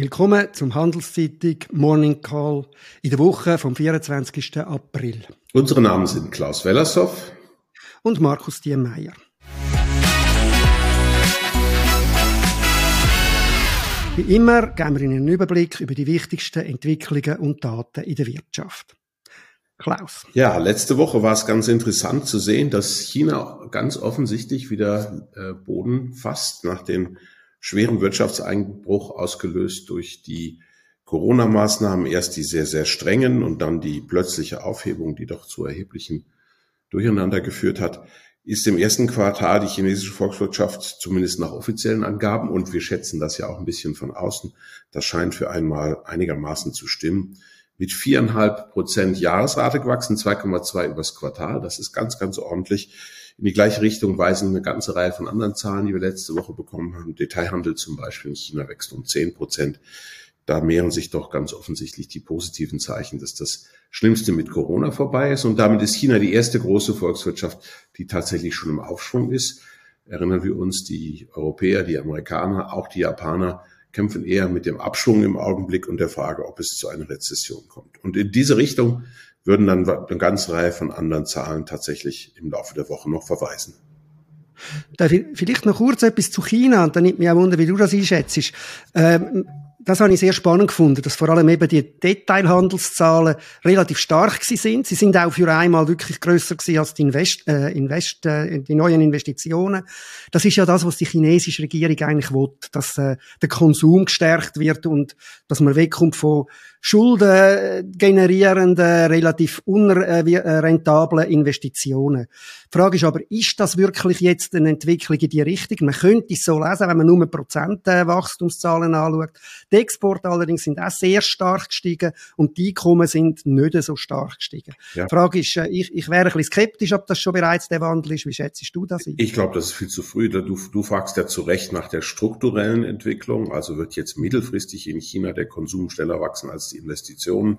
Willkommen zum Handelszeitung Morning Call in der Woche vom 24. April. Unsere Namen sind Klaus Wellershoff und Markus Diemeyer. Wie immer geben wir Ihnen einen Überblick über die wichtigsten Entwicklungen und Daten in der Wirtschaft. Klaus. Ja, letzte Woche war es ganz interessant zu sehen, dass China ganz offensichtlich wieder äh, Boden fasst nach dem schweren Wirtschaftseinbruch ausgelöst durch die Corona-Maßnahmen, erst die sehr, sehr strengen und dann die plötzliche Aufhebung, die doch zu erheblichen Durcheinander geführt hat, ist im ersten Quartal die chinesische Volkswirtschaft zumindest nach offiziellen Angaben, und wir schätzen das ja auch ein bisschen von außen, das scheint für einmal einigermaßen zu stimmen, mit viereinhalb Prozent Jahresrate gewachsen, 2,2 übers Quartal. Das ist ganz, ganz ordentlich. In die gleiche Richtung weisen eine ganze Reihe von anderen Zahlen, die wir letzte Woche bekommen haben. Detailhandel zum Beispiel in China wächst um 10 Prozent. Da mehren sich doch ganz offensichtlich die positiven Zeichen, dass das Schlimmste mit Corona vorbei ist. Und damit ist China die erste große Volkswirtschaft, die tatsächlich schon im Aufschwung ist. Erinnern wir uns, die Europäer, die Amerikaner, auch die Japaner kämpfen eher mit dem Abschwung im Augenblick und der Frage, ob es zu einer Rezession kommt. Und in diese Richtung würden dann eine ganze Reihe von anderen Zahlen tatsächlich im Laufe der Woche noch verweisen. Vielleicht noch kurz etwas zu China und dann nimmt mich auch wunder, wie du das einschätzt. Ähm, das habe ich sehr spannend gefunden, dass vor allem eben die Detailhandelszahlen relativ stark sind. Sie sind auch für einmal wirklich größer gewesen als die, Invest, äh, Invest, äh, die neuen Investitionen. Das ist ja das, was die chinesische Regierung eigentlich will, dass äh, der Konsum gestärkt wird und dass man wegkommt von Schulden generierenden, relativ unrentablen Investitionen. Die Frage ist aber, ist das wirklich jetzt eine Entwicklung in die Richtung? Man könnte es so lesen, wenn man nur Prozentwachstumszahlen anschaut. Die Exporte allerdings sind auch sehr stark gestiegen und die Einkommen sind nicht so stark gestiegen. Ja. Die Frage ist, äh, ich, ich wäre ein bisschen skeptisch, ob das schon bereits der Wandel ist. Wie schätzt du das? Ein? Ich glaube, das ist viel zu früh. Du, du fragst ja zu Recht nach der strukturellen Entwicklung. Also wird jetzt mittelfristig in China der Konsum schneller wachsen als die Investitionen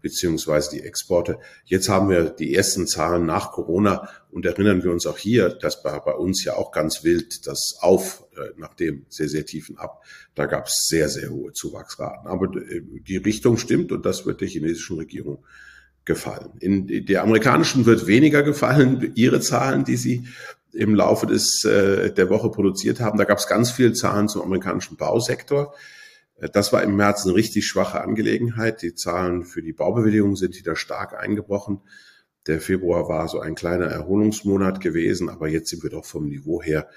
beziehungsweise die Exporte. Jetzt haben wir die ersten Zahlen nach Corona und erinnern wir uns auch hier, dass bei, bei uns ja auch ganz wild das Auf äh, nach dem sehr, sehr tiefen Ab, da gab es sehr, sehr hohe Zuwachsraten. Aber äh, die Richtung stimmt und das wird der chinesischen Regierung gefallen. In der amerikanischen wird weniger gefallen, ihre Zahlen, die sie im Laufe des, äh, der Woche produziert haben. Da gab es ganz viele Zahlen zum amerikanischen Bausektor. Das war im März eine richtig schwache Angelegenheit. Die Zahlen für die Baubewilligung sind wieder stark eingebrochen. Der Februar war so ein kleiner Erholungsmonat gewesen, aber jetzt sind wir doch vom Niveau her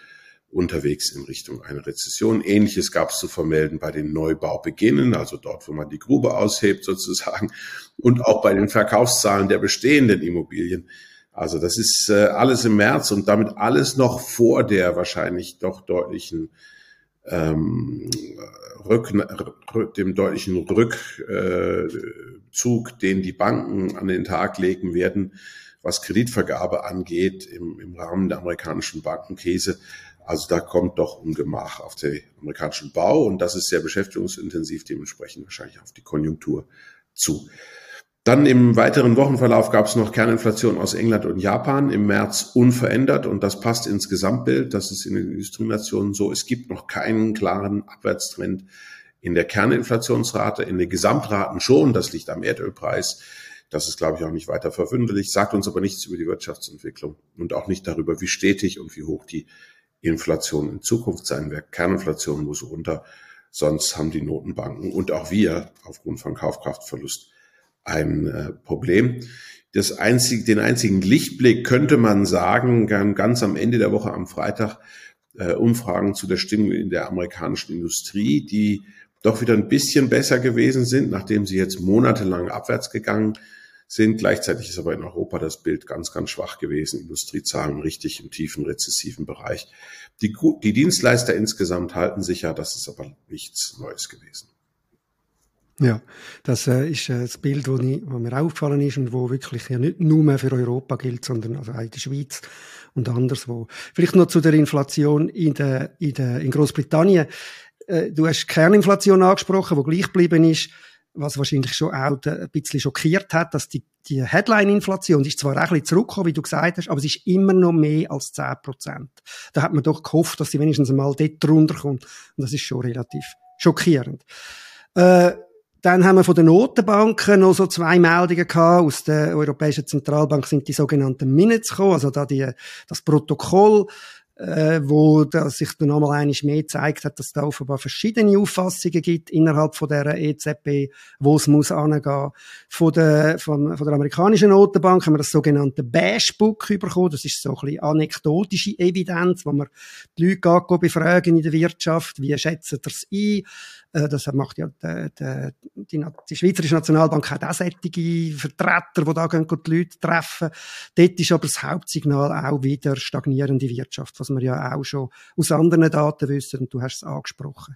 unterwegs in Richtung einer Rezession. Ähnliches gab es zu vermelden bei den Neubaubeginnen, also dort, wo man die Grube aushebt sozusagen, und auch bei den Verkaufszahlen der bestehenden Immobilien. Also das ist äh, alles im März und damit alles noch vor der wahrscheinlich doch deutlichen ähm, Rück, dem deutlichen Rückzug, den die Banken an den Tag legen werden, was Kreditvergabe angeht im, im Rahmen der amerikanischen Bankenkrise. Also da kommt doch Ungemach auf den amerikanischen Bau und das ist sehr beschäftigungsintensiv, dementsprechend wahrscheinlich auf die Konjunktur zu. Dann im weiteren Wochenverlauf gab es noch Kerninflation aus England und Japan im März unverändert und das passt ins Gesamtbild. Das ist in den Industrienationen so. Es gibt noch keinen klaren Abwärtstrend in der Kerninflationsrate, in den Gesamtraten schon. Das liegt am Erdölpreis. Das ist, glaube ich, auch nicht weiter verwunderlich, sagt uns aber nichts über die Wirtschaftsentwicklung und auch nicht darüber, wie stetig und wie hoch die Inflation in Zukunft sein wird. Kerninflation muss runter, sonst haben die Notenbanken und auch wir aufgrund von Kaufkraftverlust ein äh, Problem. Das einzige, den einzigen Lichtblick könnte man sagen, ganz am Ende der Woche am Freitag äh, Umfragen zu der Stimmung in der amerikanischen Industrie, die doch wieder ein bisschen besser gewesen sind, nachdem sie jetzt monatelang abwärts gegangen sind. Gleichzeitig ist aber in Europa das Bild ganz, ganz schwach gewesen. Industriezahlen richtig im tiefen rezessiven Bereich. Die, die Dienstleister insgesamt halten sich ja, das ist aber nichts Neues gewesen. Ja, das äh, ist äh, das Bild, wo mir aufgefallen ist und wo wirklich ja nicht nur mehr für Europa gilt, sondern also auch in der Schweiz und anderswo. Vielleicht noch zu der Inflation in, der, in, der, in Großbritannien. Äh, du hast Kerninflation angesprochen, wo gleich geblieben ist, was wahrscheinlich schon auch ein bisschen schockiert hat, dass die, die Headline-Inflation, ist zwar auch ein bisschen zurückgekommen, wie du gesagt hast, aber sie ist immer noch mehr als 10 Prozent. Da hat man doch gehofft, dass sie wenigstens einmal dort runterkommt. Und das ist schon relativ schockierend. Äh, dann haben wir von den Notenbanken noch so zwei Meldungen gehabt. Aus der Europäischen Zentralbank sind die sogenannten Minutes gekommen, also da die, das Protokoll äh, wo das sich dann nochmal einiges mehr gezeigt hat, dass da offenbar verschiedene Auffassungen gibt innerhalb von der EZB, wo es muss angehen. Von der, von, von der amerikanischen Notenbank haben wir das sogenannte Bash Book bekommen. Das ist so ein bisschen anekdotische Evidenz, wo man die Leute befragen in der Wirtschaft. Wie schätzen das ein? Äh, das macht ja die, die, die, die Schweizerische Nationalbank hat auch solche Vertreter, die da gehen, die Leute treffen. Dort ist aber das Hauptsignal auch wieder stagnierende Wirtschaft, was wir ja auch schon aus anderen Daten wissen und du hast es angesprochen.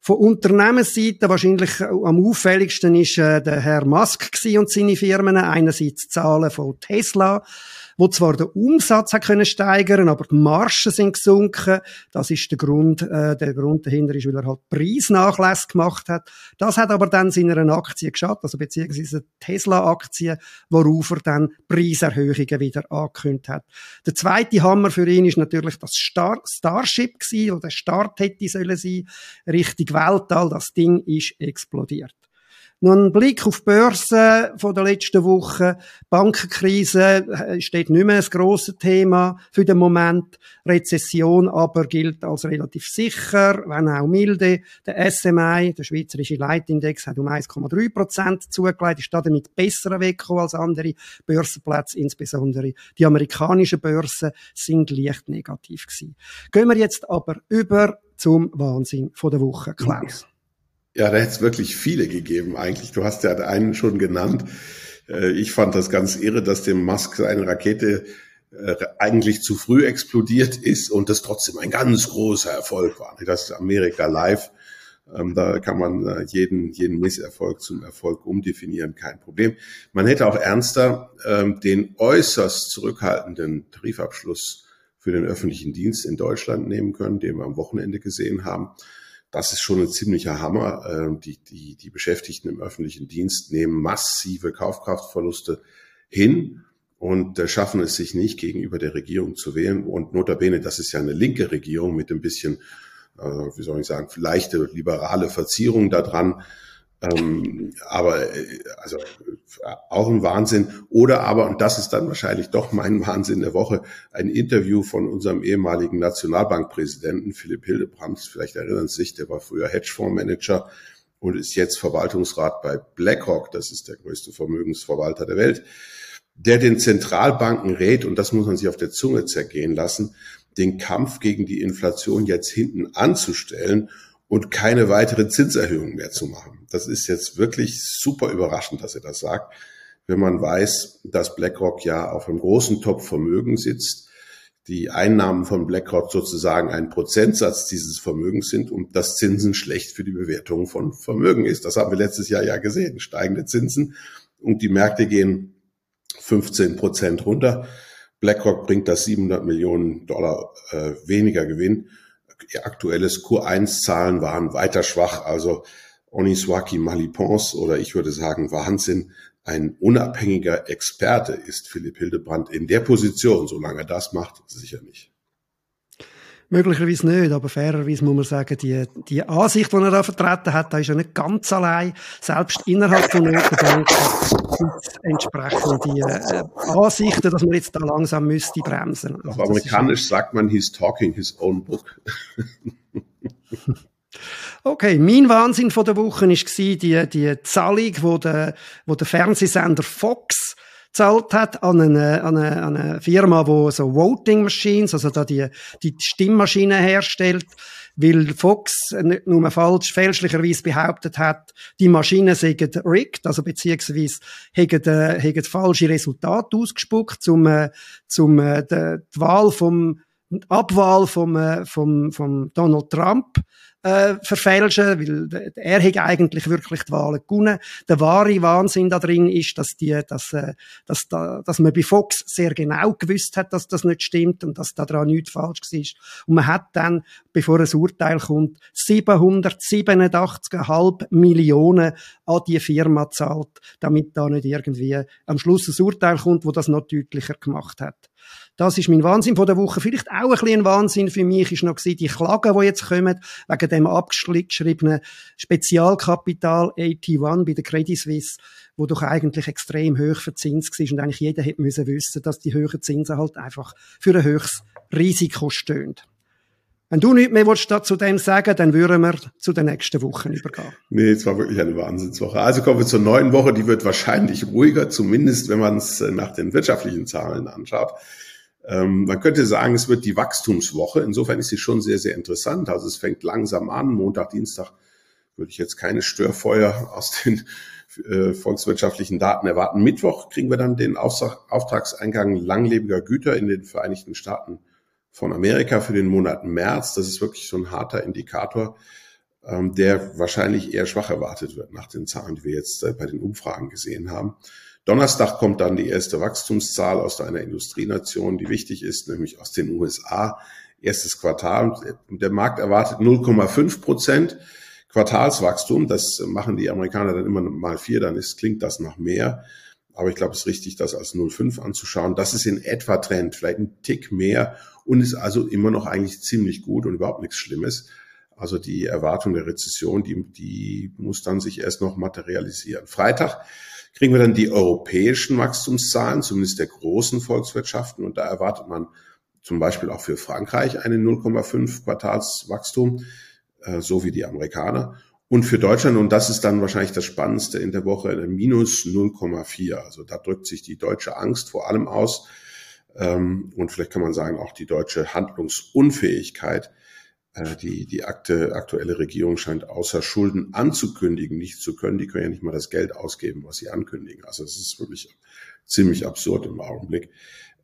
Von Unternehmensseite wahrscheinlich am auffälligsten ist äh, der Herr Musk und seine Firmen. Einerseits Zahlen von Tesla, wo zwar der Umsatz hat können steigern, aber die Margen sind gesunken. Das ist der Grund, äh, der Grund dahinter ist, weil er halt Preisnachlässe gemacht hat. Das hat aber dann seiner Aktie geschadet, also beziehungsweise Tesla-Aktie, worauf er dann Preiserhöhungen wieder angekündigt hat. Der zweite Hammer für ihn ist natürlich das Star Starship gewesen, oder der Start hätte sollen sein, Richtung Weltall. Das Ding ist explodiert. Noch ein Blick auf die Börse von der letzten Woche. Bankenkrise äh, steht nicht mehr ein grosses Thema für den Moment. Rezession aber gilt als relativ sicher, wenn auch milde. Der SMI, der Schweizerische Leitindex, hat um 1,3 Prozent zugelegt, ist damit besser weggekommen als andere Börsenplätze, insbesondere die amerikanischen Börsen sind leicht negativ gewesen. Gehen wir jetzt aber über zum Wahnsinn von der Woche, Klaus. Ja, da hätte es wirklich viele gegeben eigentlich. Du hast ja einen schon genannt. Äh, ich fand das ganz irre, dass dem Musk seine Rakete äh, eigentlich zu früh explodiert ist und das trotzdem ein ganz großer Erfolg war. Das ist Amerika Live. Ähm, da kann man äh, jeden, jeden Misserfolg zum Erfolg umdefinieren, kein Problem. Man hätte auch ernster ähm, den äußerst zurückhaltenden Tarifabschluss für den öffentlichen Dienst in Deutschland nehmen können, den wir am Wochenende gesehen haben das ist schon ein ziemlicher Hammer. Ähm, die, die, die Beschäftigten im öffentlichen Dienst nehmen massive Kaufkraftverluste hin und äh, schaffen es sich nicht, gegenüber der Regierung zu wählen. Und notabene, das ist ja eine linke Regierung mit ein bisschen, äh, wie soll ich sagen, leichte liberale Verzierung da dran. Ähm, aber äh, also auch ein Wahnsinn. Oder aber, und das ist dann wahrscheinlich doch mein Wahnsinn der Woche, ein Interview von unserem ehemaligen Nationalbankpräsidenten Philipp Hildebrandt. Vielleicht erinnern Sie sich, der war früher Hedgefondsmanager und ist jetzt Verwaltungsrat bei BlackRock. Das ist der größte Vermögensverwalter der Welt. Der den Zentralbanken rät, und das muss man sich auf der Zunge zergehen lassen, den Kampf gegen die Inflation jetzt hinten anzustellen und keine weitere Zinserhöhung mehr zu machen. Das ist jetzt wirklich super überraschend, dass er das sagt, wenn man weiß, dass BlackRock ja auf einem großen Topf Vermögen sitzt, die Einnahmen von BlackRock sozusagen ein Prozentsatz dieses Vermögens sind und dass Zinsen schlecht für die Bewertung von Vermögen ist. Das haben wir letztes Jahr ja gesehen, steigende Zinsen und die Märkte gehen 15 Prozent runter. BlackRock bringt das 700 Millionen Dollar äh, weniger Gewinn aktuelles Q1-Zahlen waren weiter schwach. Also Oniswaki Malipons oder ich würde sagen Wahnsinn. Ein unabhängiger Experte ist Philipp Hildebrand in der Position. Solange er das macht, sicher nicht. Möglicherweise nicht, aber fairerweise muss man sagen, die, die Ansicht, die er da vertreten hat, da ist er nicht ganz allein. Selbst innerhalb von Notenbanken gibt es entsprechende äh, Ansichten, dass man jetzt da langsam müsste bremsen. Also Auf amerikanisch sagt man, he's talking his own book. Okay, mein Wahnsinn von der Woche war die, die Zahlung, wo der, wo der Fernsehsender Fox gezahlt hat an eine, an eine, an eine Firma, wo so Voting Machines, also da die, die Stimmmaschinen herstellt, weil Fox nicht nur falsch, fälschlicherweise behauptet hat, die Maschinen seien rigged, also beziehungsweise hätten, äh, hätten falsche Resultate ausgespuckt, zum, äh, zum, äh, die Wahl vom, Abwahl vom, äh, vom, vom Donald Trump äh, verfälschen, weil er hat eigentlich wirklich die Wahlen gewonnen. Der wahre Wahnsinn da drin ist, dass die, dass, äh, dass, da, dass man bei Fox sehr genau gewusst hat, dass das nicht stimmt und dass da dran nichts falsch war. Und man hat dann, bevor ein Urteil kommt, 787,5 Millionen an die Firma gezahlt, damit da nicht irgendwie am Schluss ein Urteil kommt, wo das noch deutlicher gemacht hat. Das ist mein Wahnsinn von der Woche. Vielleicht auch ein bisschen ein Wahnsinn für mich ist noch die Klagen, die jetzt kommen, wegen dem abgeschriebenen Spezialkapital 81 bei der Credit Suisse, wo doch eigentlich extrem hoch verzinst war und eigentlich jeder hätte müssen wissen, dass die höheren Zinsen halt einfach für ein höchstes Risiko stehen. Wenn du nichts mehr willst, zu dem sagen, dann würden wir zu den nächsten Wochen übergehen. Nee, es war wirklich eine Wahnsinnswoche. Also kommen wir zur neuen Woche. Die wird wahrscheinlich ruhiger, zumindest wenn man es äh, nach den wirtschaftlichen Zahlen anschaut. Ähm, man könnte sagen, es wird die Wachstumswoche. Insofern ist sie schon sehr, sehr interessant. Also es fängt langsam an. Montag, Dienstag würde ich jetzt keine Störfeuer aus den äh, volkswirtschaftlichen Daten erwarten. Mittwoch kriegen wir dann den Auftragseingang langlebiger Güter in den Vereinigten Staaten von Amerika für den Monat März. Das ist wirklich so ein harter Indikator, ähm, der wahrscheinlich eher schwach erwartet wird nach den Zahlen, die wir jetzt äh, bei den Umfragen gesehen haben. Donnerstag kommt dann die erste Wachstumszahl aus einer Industrienation, die wichtig ist, nämlich aus den USA. Erstes Quartal. Der Markt erwartet 0,5 Prozent Quartalswachstum. Das machen die Amerikaner dann immer mal vier, dann ist, klingt das nach mehr. Aber ich glaube, es ist richtig, das als 0,5 anzuschauen. Das ist in etwa Trend, vielleicht ein Tick mehr und ist also immer noch eigentlich ziemlich gut und überhaupt nichts Schlimmes. Also die Erwartung der Rezession, die, die muss dann sich erst noch materialisieren. Freitag kriegen wir dann die europäischen Wachstumszahlen, zumindest der großen Volkswirtschaften. Und da erwartet man zum Beispiel auch für Frankreich einen 0,5 Quartalswachstum, äh, so wie die Amerikaner. Und für Deutschland, und das ist dann wahrscheinlich das Spannendste in der Woche, eine minus 0,4. Also da drückt sich die deutsche Angst vor allem aus ähm, und vielleicht kann man sagen auch die deutsche Handlungsunfähigkeit. Äh, die, die akte, aktuelle Regierung scheint außer Schulden anzukündigen, nicht zu können. Die können ja nicht mal das Geld ausgeben, was sie ankündigen. Also es ist wirklich ziemlich absurd im Augenblick.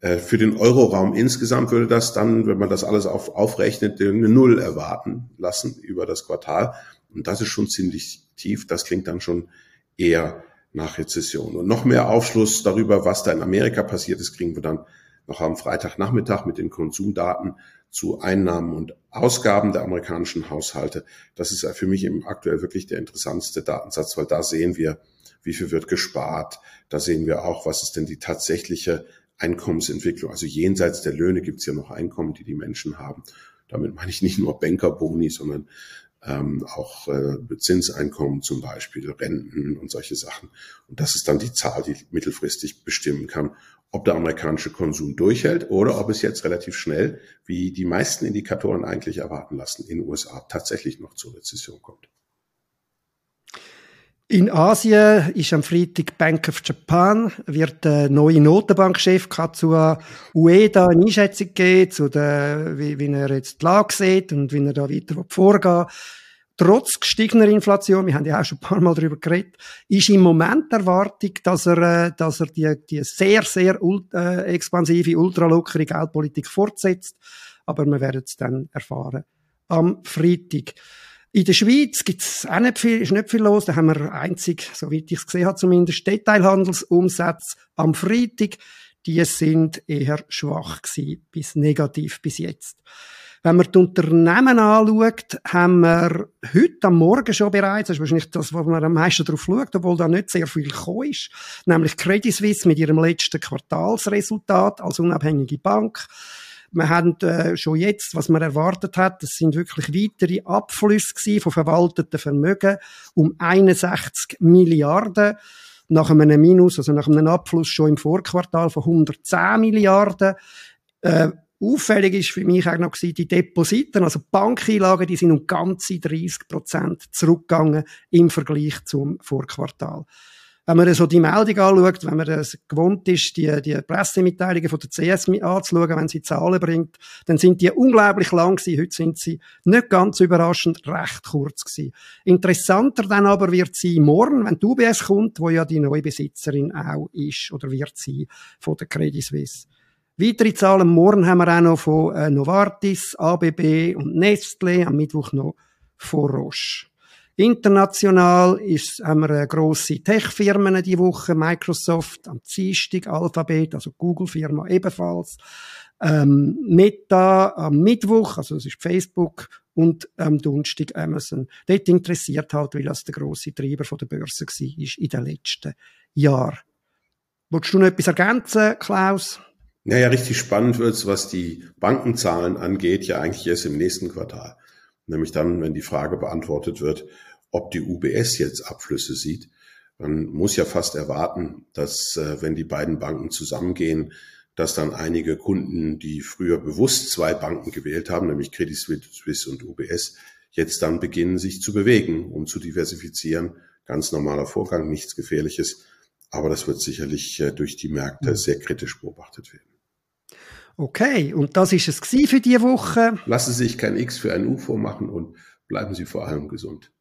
Äh, für den Euroraum insgesamt würde das dann, wenn man das alles auf, aufrechnet, eine Null erwarten lassen über das Quartal. Und das ist schon ziemlich tief. Das klingt dann schon eher nach Rezession. Und noch mehr Aufschluss darüber, was da in Amerika passiert ist, kriegen wir dann noch am Freitagnachmittag mit den Konsumdaten zu Einnahmen und Ausgaben der amerikanischen Haushalte. Das ist für mich im aktuell wirklich der interessanteste Datensatz, weil da sehen wir, wie viel wird gespart. Da sehen wir auch, was ist denn die tatsächliche Einkommensentwicklung. Also jenseits der Löhne gibt es ja noch Einkommen, die die Menschen haben. Damit meine ich nicht nur Bankerboni, sondern ähm, auch äh, Zinseinkommen zum Beispiel, Renten und solche Sachen. Und das ist dann die Zahl, die mittelfristig bestimmen kann, ob der amerikanische Konsum durchhält oder ob es jetzt relativ schnell, wie die meisten Indikatoren eigentlich erwarten lassen, in den USA tatsächlich noch zur Rezession kommt. In Asien ist am Freitag Bank of Japan, wird der neue Notenbankchef Katsuya Ueda eine Einschätzung geben, zu der, wie, wie er jetzt die Lage sieht und wie er da weiter vorgehen trotz gestiegener Inflation, wir haben ja auch schon ein paar Mal darüber geredet, ist im Moment die Erwartung, dass er, äh, dass er die, die sehr, sehr äh, expansive, ultralockere Geldpolitik fortsetzt. Aber wir werden es dann erfahren. Am Freitag. In der Schweiz gibt's auch nicht viel, ist nicht viel los. Da haben wir einzig, soweit ich es gesehen habe, zumindest Detailhandelsumsätze am Freitag. Die sind eher schwach gewesen, bis negativ bis jetzt. Wenn man die Unternehmen anschaut, haben wir heute am Morgen schon bereits, das ist wahrscheinlich das, wo man am meisten darauf schaut, obwohl da nicht sehr viel gekommen ist, nämlich Credit Suisse mit ihrem letzten Quartalsresultat als unabhängige Bank. Wir haben äh, schon jetzt, was man erwartet hat, das sind wirklich weitere Abflüsse von verwalteten Vermögen um 61 Milliarden nach einem Minus, also nach einem Abfluss schon im Vorquartal von 110 Milliarden. Äh, Auffällig ist für mich auch noch die Depositen, also Bankeinlagen, die sind um ganze 30 Prozent zurückgegangen im Vergleich zum Vorquartal. Wenn man so die Meldung anschaut, wenn man es gewohnt ist, die, die Pressemitteilungen von der CS anzuschauen, wenn sie Zahlen bringt, dann sind die unglaublich lang gewesen. Heute sind sie nicht ganz überraschend recht kurz gewesen. Interessanter dann aber wird sie morgen, wenn die UBS kommt, wo ja die neue Besitzerin auch ist oder wird sie von der Credit Suisse. Weitere Zahlen morgen haben wir auch noch von äh, Novartis, ABB und Nestle, am Mittwoch noch von Roche. International ist, haben wir grosse Tech-Firmen die Woche, Microsoft, am Dienstag, Alphabet, also Google-Firma ebenfalls, ähm, Meta am Mittwoch, also das ist Facebook, und am Donnerstag Amazon. Dort interessiert halt, weil das der grosse Treiber der Börse war in den letzten Jahren. Wolltest du noch etwas ergänzen, Klaus? Naja, richtig spannend wird's, was die Bankenzahlen angeht, ja eigentlich erst im nächsten Quartal. Nämlich dann, wenn die Frage beantwortet wird, ob die UBS jetzt Abflüsse sieht. Man muss ja fast erwarten, dass äh, wenn die beiden Banken zusammengehen, dass dann einige Kunden, die früher bewusst zwei Banken gewählt haben, nämlich Credit Suisse und UBS, jetzt dann beginnen, sich zu bewegen, um zu diversifizieren. Ganz normaler Vorgang, nichts Gefährliches. Aber das wird sicherlich äh, durch die Märkte sehr kritisch beobachtet werden. Okay, und das ist es für diese Woche. Lassen Sie sich kein X für ein U vormachen und bleiben Sie vor allem gesund.